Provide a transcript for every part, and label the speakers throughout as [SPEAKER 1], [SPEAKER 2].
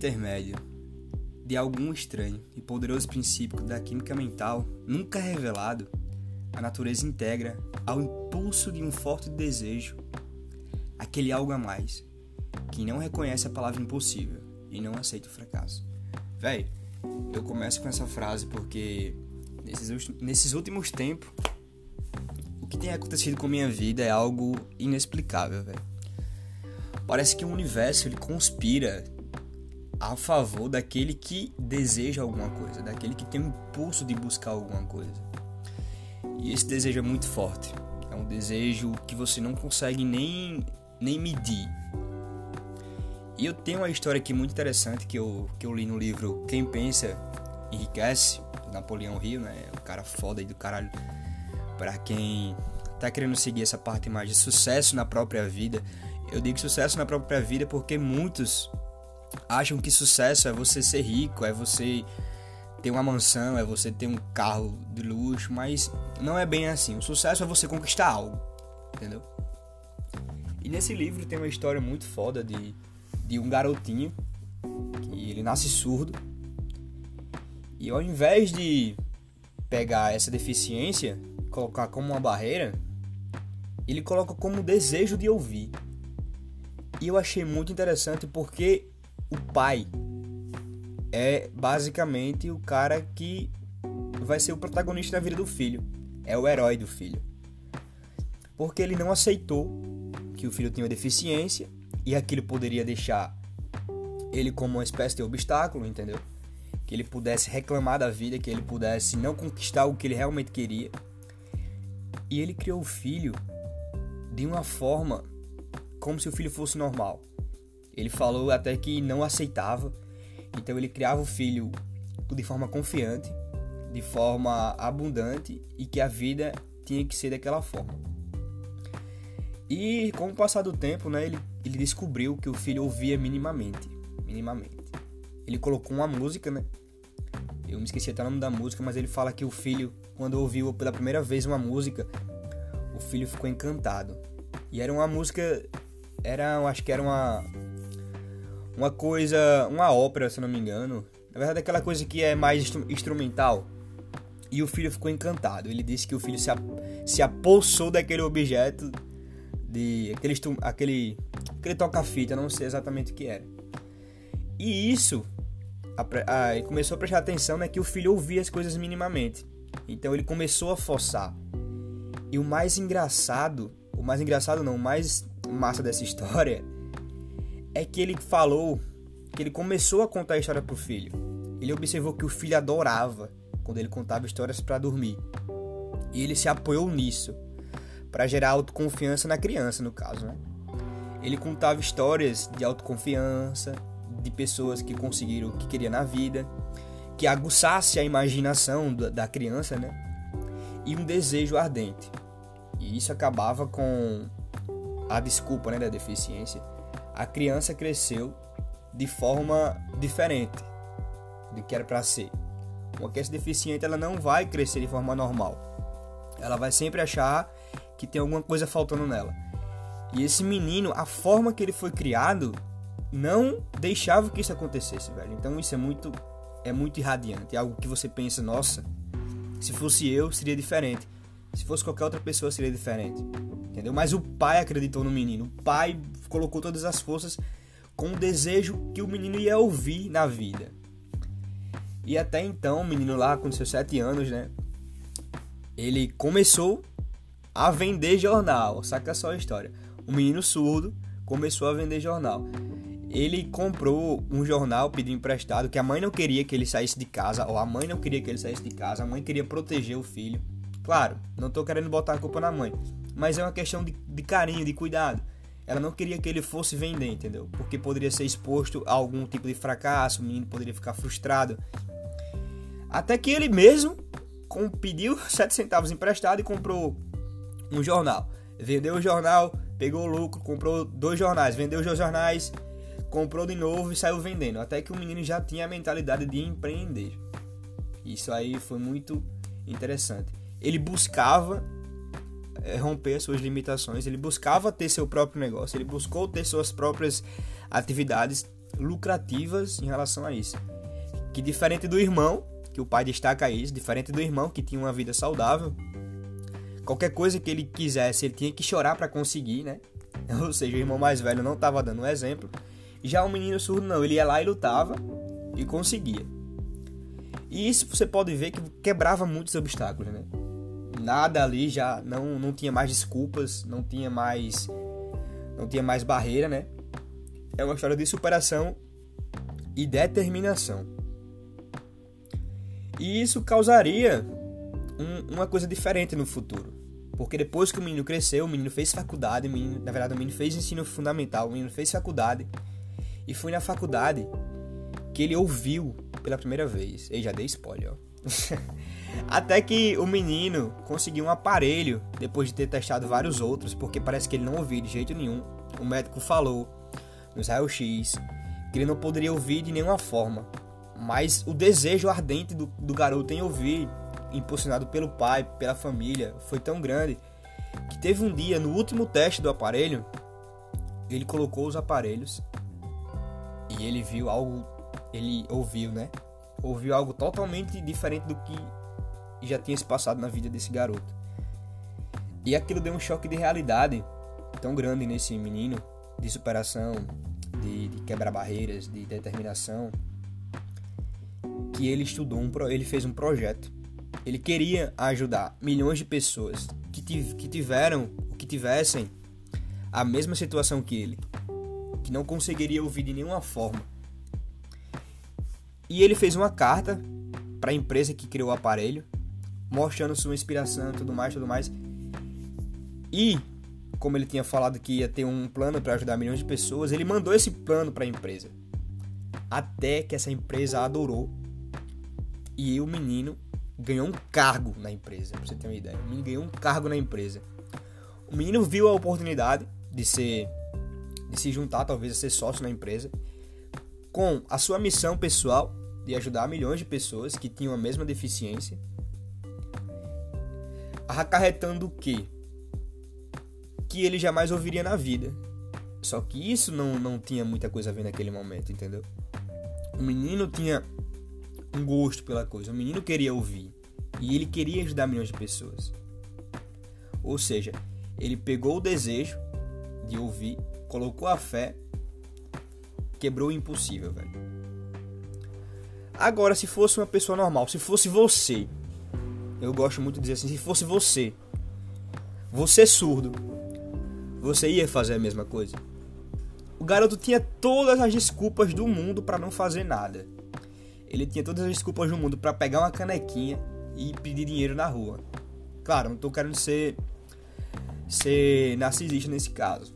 [SPEAKER 1] intermédio de algum estranho e poderoso princípio da química mental nunca revelado, a natureza integra ao impulso de um forte desejo aquele algo a mais que não reconhece a palavra impossível e não aceita o fracasso. Véi, eu começo com essa frase porque nesses, nesses últimos tempos o que tem acontecido com minha vida é algo inexplicável, velho. Parece que o universo ele conspira a favor daquele que deseja alguma coisa, daquele que tem o impulso de buscar alguma coisa. E esse desejo é muito forte. É um desejo que você não consegue nem, nem medir. E eu tenho uma história aqui muito interessante que eu, que eu li no livro Quem Pensa Enriquece, do Napoleão Hill, né? O cara foda aí do caralho. Pra quem tá querendo seguir essa parte mais de sucesso na própria vida. Eu digo sucesso na própria vida porque muitos acham que sucesso é você ser rico, é você ter uma mansão, é você ter um carro de luxo, mas não é bem assim. O sucesso é você conquistar algo, entendeu? E nesse livro tem uma história muito foda de, de um garotinho que ele nasce surdo e ao invés de pegar essa deficiência, colocar como uma barreira, ele coloca como desejo de ouvir. E eu achei muito interessante porque o pai é basicamente o cara que vai ser o protagonista da vida do filho. É o herói do filho. Porque ele não aceitou que o filho tinha uma deficiência e aquilo poderia deixar ele como uma espécie de obstáculo, entendeu? Que ele pudesse reclamar da vida, que ele pudesse não conquistar o que ele realmente queria. E ele criou o filho de uma forma como se o filho fosse normal. Ele falou até que não aceitava, então ele criava o filho de forma confiante, de forma abundante e que a vida tinha que ser daquela forma. E com o passar do tempo, né, ele, ele descobriu que o filho ouvia minimamente, minimamente. Ele colocou uma música, né? Eu me esqueci até o nome da música, mas ele fala que o filho, quando ouviu pela primeira vez uma música, o filho ficou encantado. E era uma música, era, acho que era uma uma coisa, uma ópera, se não me engano. Na verdade, aquela coisa que é mais instrumental. E o filho ficou encantado. Ele disse que o filho se, se apossou daquele objeto, de aquele, aquele, aquele toca-fita, não sei exatamente o que era. E isso, a, a, começou a prestar atenção né, que o filho ouvia as coisas minimamente. Então ele começou a forçar. E o mais engraçado, o mais engraçado não, o mais massa dessa história é que ele falou que ele começou a contar a história pro filho. Ele observou que o filho adorava quando ele contava histórias para dormir. E ele se apoiou nisso para gerar autoconfiança na criança, no caso, né? Ele contava histórias de autoconfiança, de pessoas que conseguiram o que queria na vida, que aguçasse a imaginação da criança, né? E um desejo ardente. E isso acabava com a desculpa, né, da deficiência a criança cresceu de forma diferente do que era para ser. Uma criança deficiente ela não vai crescer de forma normal. Ela vai sempre achar que tem alguma coisa faltando nela. E esse menino, a forma que ele foi criado, não deixava que isso acontecesse, velho. Então isso é muito é muito irradiante, é algo que você pensa, nossa, se fosse eu seria diferente. Se fosse qualquer outra pessoa seria diferente. Entendeu? Mas o pai acreditou no menino. O pai colocou todas as forças com o desejo que o menino ia ouvir na vida. E até então, o menino lá com seus sete anos, né? Ele começou a vender jornal. Saca só a história. O menino surdo começou a vender jornal. Ele comprou um jornal, pediu emprestado, que a mãe não queria que ele saísse de casa, ou a mãe não queria que ele saísse de casa, a mãe queria proteger o filho. Claro, não tô querendo botar a culpa na mãe, mas é uma questão de, de carinho, de cuidado. Ela não queria que ele fosse vender, entendeu? Porque poderia ser exposto a algum tipo de fracasso, o menino poderia ficar frustrado. Até que ele mesmo com, pediu 7 centavos emprestado e comprou um jornal. Vendeu o jornal, pegou o lucro, comprou dois jornais, vendeu os dois jornais, comprou de novo e saiu vendendo. Até que o menino já tinha a mentalidade de empreender. Isso aí foi muito interessante ele buscava romper suas limitações, ele buscava ter seu próprio negócio, ele buscou ter suas próprias atividades lucrativas em relação a isso. Que diferente do irmão, que o pai destaca isso, diferente do irmão que tinha uma vida saudável, qualquer coisa que ele quisesse, ele tinha que chorar para conseguir, né? Ou seja, o irmão mais velho não estava dando um exemplo. Já o menino surdo não, ele ia lá e lutava e conseguia. E isso você pode ver que quebrava muitos obstáculos, né? Nada ali já não, não tinha mais desculpas, não tinha mais não tinha mais barreira, né? É uma história de superação e determinação. E isso causaria um, uma coisa diferente no futuro. Porque depois que o menino cresceu, o menino fez faculdade, o menino, na verdade o menino fez ensino fundamental, o menino fez faculdade. E foi na faculdade que ele ouviu pela primeira vez. Ei, já dei spoiler, ó. Até que o menino conseguiu um aparelho depois de ter testado vários outros, porque parece que ele não ouvia de jeito nenhum. O médico falou nos raio-x que ele não poderia ouvir de nenhuma forma. Mas o desejo ardente do, do garoto em ouvir, impulsionado pelo pai, pela família, foi tão grande que teve um dia, no último teste do aparelho, ele colocou os aparelhos e ele viu algo, ele ouviu, né? Ouviu algo totalmente diferente do que já tinha se passado na vida desse garoto. E aquilo deu um choque de realidade tão grande nesse menino, de superação, de, de quebrar barreiras, de determinação, que ele estudou, um, ele fez um projeto. Ele queria ajudar milhões de pessoas que, que tiveram, que tivessem a mesma situação que ele, que não conseguiria ouvir de nenhuma forma. E ele fez uma carta para a empresa que criou o aparelho, mostrando sua inspiração, tudo mais, tudo mais. E como ele tinha falado que ia ter um plano para ajudar milhões de pessoas, ele mandou esse plano para a empresa. Até que essa empresa adorou. E o menino ganhou um cargo na empresa, pra você ter uma ideia. O menino ganhou um cargo na empresa. O menino viu a oportunidade de ser de se juntar, talvez a ser sócio na empresa, com a sua missão pessoal de ajudar milhões de pessoas que tinham a mesma deficiência, acarretando o quê? que ele jamais ouviria na vida. Só que isso não, não tinha muita coisa a ver naquele momento, entendeu? O menino tinha um gosto pela coisa, o menino queria ouvir. E ele queria ajudar milhões de pessoas. Ou seja, ele pegou o desejo de ouvir, colocou a fé, quebrou o impossível, velho. Agora, se fosse uma pessoa normal, se fosse você, eu gosto muito de dizer assim, se fosse você, você surdo, você ia fazer a mesma coisa? O garoto tinha todas as desculpas do mundo para não fazer nada. Ele tinha todas as desculpas do mundo para pegar uma canequinha e pedir dinheiro na rua. Claro, não tô querendo ser ser narcisista nesse caso.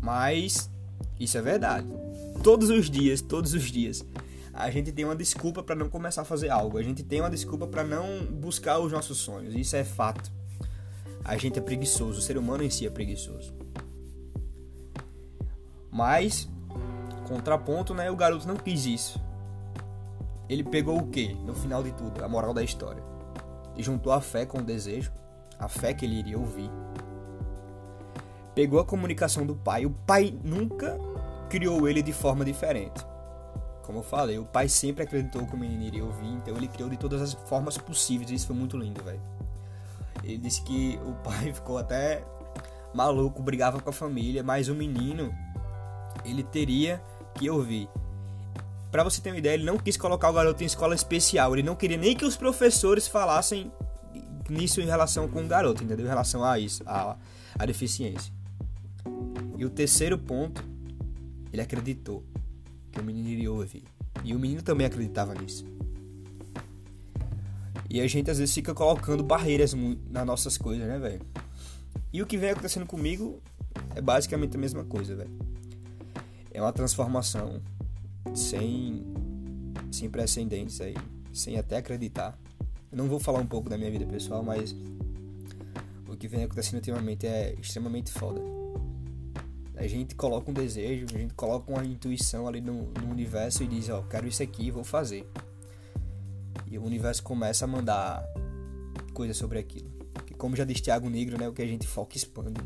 [SPEAKER 1] Mas isso é verdade. Todos os dias, todos os dias, a gente tem uma desculpa para não começar a fazer algo. A gente tem uma desculpa para não buscar os nossos sonhos. Isso é fato a gente é preguiçoso, o ser humano em si é preguiçoso. Mas, contraponto, né? O garoto não quis isso. Ele pegou o que no final de tudo? A moral da história. E juntou a fé com o desejo, a fé que ele iria ouvir. Pegou a comunicação do pai. O pai nunca criou ele de forma diferente. Como eu falei, o pai sempre acreditou que o menino iria ouvir, então ele criou de todas as formas possíveis. Isso foi muito lindo, velho. Ele disse que o pai ficou até maluco, brigava com a família, mas o menino ele teria que ouvir. Para você ter uma ideia, ele não quis colocar o garoto em escola especial, ele não queria nem que os professores falassem nisso em relação com o garoto, entendeu? Em relação a isso, a, a deficiência. E o terceiro ponto, ele acreditou que o menino iria ouvir. E o menino também acreditava nisso. E a gente às vezes fica colocando barreiras nas nossas coisas, né, velho? E o que vem acontecendo comigo é basicamente a mesma coisa, velho. É uma transformação sem sem precedentes aí, sem até acreditar. Eu não vou falar um pouco da minha vida pessoal, mas o que vem acontecendo ultimamente é extremamente foda. A gente coloca um desejo, a gente coloca uma intuição ali no, no universo e diz, ó, quero isso aqui, vou fazer. E o universo começa a mandar coisas sobre aquilo. Que como já diz Tiago Negro, né, o que a gente foca expande.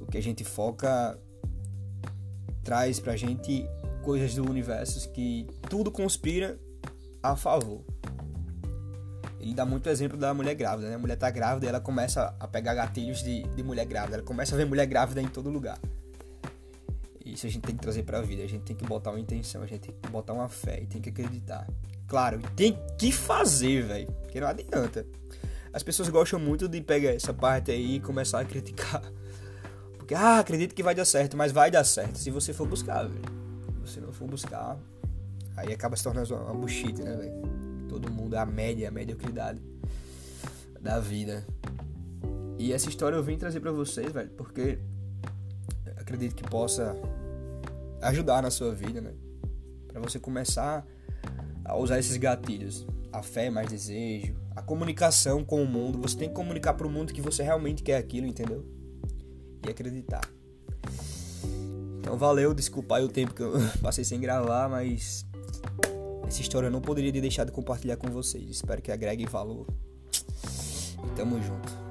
[SPEAKER 1] O que a gente foca traz pra gente coisas do universo que tudo conspira a favor. Ele dá muito exemplo da mulher grávida, né? A mulher tá grávida e ela começa a pegar gatilhos de, de mulher grávida. Ela começa a ver mulher grávida em todo lugar. Isso a gente tem que trazer pra vida. A gente tem que botar uma intenção, a gente tem que botar uma fé e tem que acreditar. Claro, tem que fazer, velho. Porque não adianta. As pessoas gostam muito de pegar essa parte aí e começar a criticar. Porque, ah, acredito que vai dar certo, mas vai dar certo se você for buscar, velho. Se você não for buscar, aí acaba se tornando uma bullshit, né, velho? Todo mundo é a média, a mediocridade da vida. E essa história eu vim trazer para vocês, velho, porque acredito que possa ajudar na sua vida, né? Para você começar a usar esses gatilhos. A fé, mais desejo, a comunicação com o mundo. Você tem que comunicar para o mundo que você realmente quer aquilo, entendeu? E acreditar. Então valeu, desculpa aí o tempo que eu passei sem gravar, mas essa história eu não poderia deixar de compartilhar com vocês. Espero que agregue valor. E tamo junto.